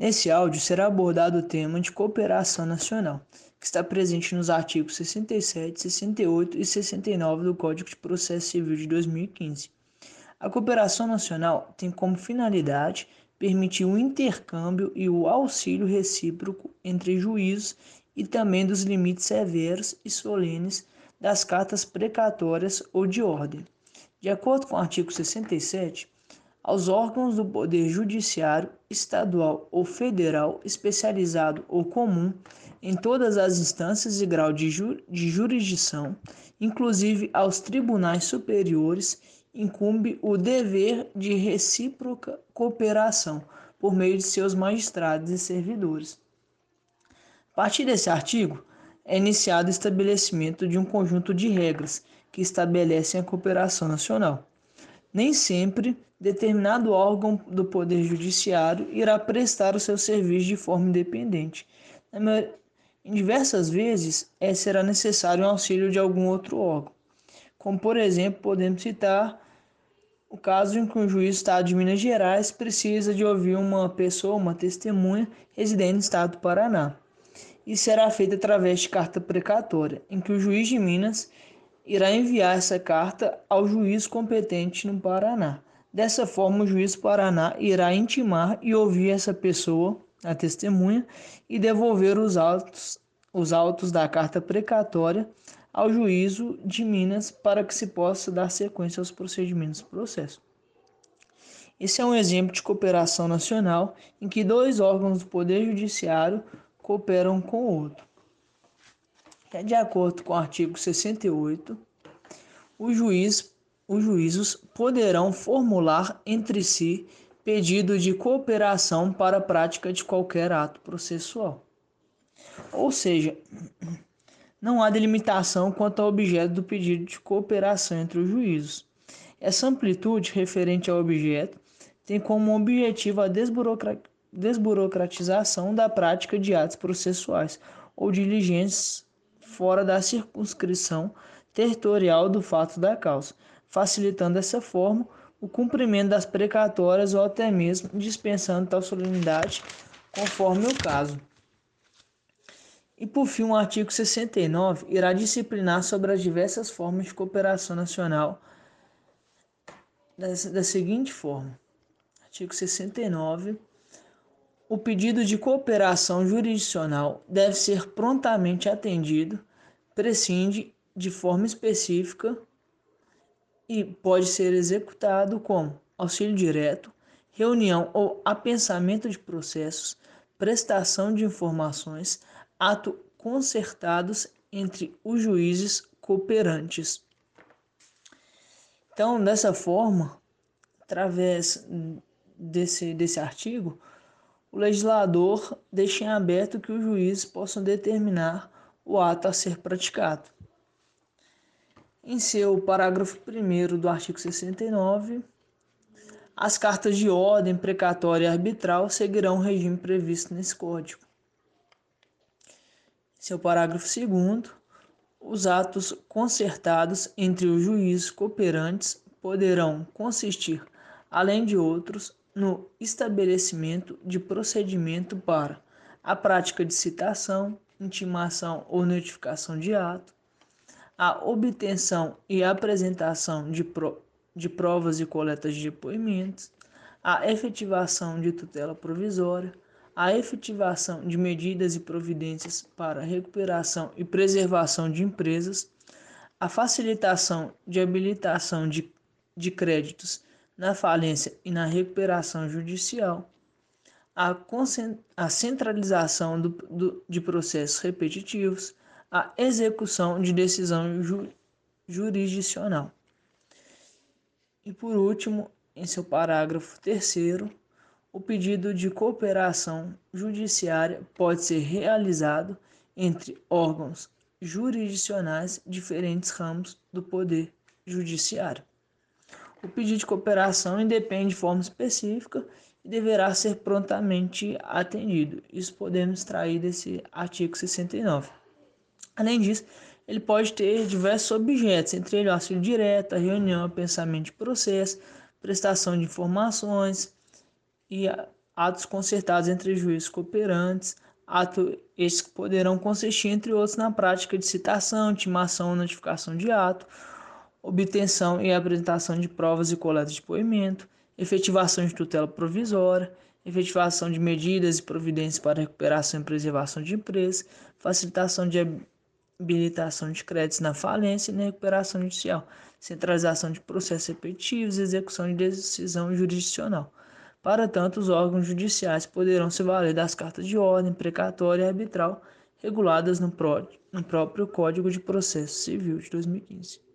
Nesse áudio será abordado o tema de cooperação nacional, que está presente nos artigos 67, 68 e 69 do Código de Processo Civil de 2015. A cooperação nacional tem como finalidade permitir o intercâmbio e o auxílio recíproco entre juízos e também dos limites severos e solenes das cartas precatórias ou de ordem. De acordo com o artigo 67, aos órgãos do Poder Judiciário estadual ou federal, especializado ou comum, em todas as instâncias e grau de, ju de jurisdição, inclusive aos tribunais superiores, incumbe o dever de recíproca cooperação por meio de seus magistrados e servidores. A partir desse artigo, é iniciado o estabelecimento de um conjunto de regras que estabelecem a cooperação nacional. Nem sempre determinado órgão do Poder Judiciário irá prestar o seu serviço de forma independente. Em diversas vezes, é, será necessário o auxílio de algum outro órgão. Como, por exemplo, podemos citar o caso em que um juiz do Estado de Minas Gerais precisa de ouvir uma pessoa, uma testemunha, residente no Estado do Paraná. Isso será feito através de carta precatória, em que o juiz de Minas irá enviar essa carta ao juiz competente no Paraná. Dessa forma, o juiz Paraná irá intimar e ouvir essa pessoa, a testemunha, e devolver os autos, os autos da carta precatória ao juízo de Minas para que se possa dar sequência aos procedimentos do processo. Esse é um exemplo de cooperação nacional em que dois órgãos do Poder Judiciário cooperam com o outro. É de acordo com o artigo 68, o juiz, os juízos poderão formular entre si pedido de cooperação para a prática de qualquer ato processual. Ou seja, não há delimitação quanto ao objeto do pedido de cooperação entre os juízos. Essa amplitude referente ao objeto tem como objetivo a desburocratização da prática de atos processuais ou diligências fora da circunscrição territorial do fato da causa, facilitando dessa forma o cumprimento das precatórias ou até mesmo dispensando tal solenidade conforme o caso. E por fim, o artigo 69 irá disciplinar sobre as diversas formas de cooperação nacional da, da seguinte forma: artigo 69 o pedido de cooperação jurisdicional deve ser prontamente atendido prescinde de forma específica e pode ser executado como auxílio direto, reunião ou apensamento de processos, prestação de informações, ato concertados entre os juízes cooperantes. Então, dessa forma, através desse, desse artigo, o legislador deixa em aberto que os juízes possam determinar o ato a ser praticado. Em seu parágrafo 1 do artigo 69, as cartas de ordem precatória e arbitral seguirão o regime previsto nesse código. Em seu parágrafo 2, os atos concertados entre os juízes cooperantes poderão consistir, além de outros, no estabelecimento de procedimento para a prática de citação, intimação ou notificação de ato, a obtenção e apresentação de, pro, de provas e coletas de depoimentos, a efetivação de tutela provisória, a efetivação de medidas e providências para recuperação e preservação de empresas, a facilitação de habilitação de, de créditos na falência e na recuperação judicial, a, a centralização do, do, de processos repetitivos, a execução de decisão ju, jurisdicional. E por último, em seu parágrafo terceiro, o pedido de cooperação judiciária pode ser realizado entre órgãos jurisdicionais diferentes ramos do poder judiciário. O pedido de cooperação independe de forma específica e deverá ser prontamente atendido. Isso podemos extrair desse artigo 69. Além disso, ele pode ter diversos objetos, entre eles auxílio direto, reunião, pensamento de processo, prestação de informações e atos concertados entre juízes cooperantes, atos esses que poderão consistir, entre outros, na prática de citação, intimação, notificação de ato, obtenção e apresentação de provas e coleta de depoimento, efetivação de tutela provisória, efetivação de medidas e providências para recuperação e preservação de empresas, facilitação de habilitação de créditos na falência e na recuperação judicial, centralização de processos repetitivos e execução de decisão jurisdicional. Para tanto, os órgãos judiciais poderão se valer das cartas de ordem, precatória e arbitral reguladas no, pró no próprio Código de Processo Civil de 2015.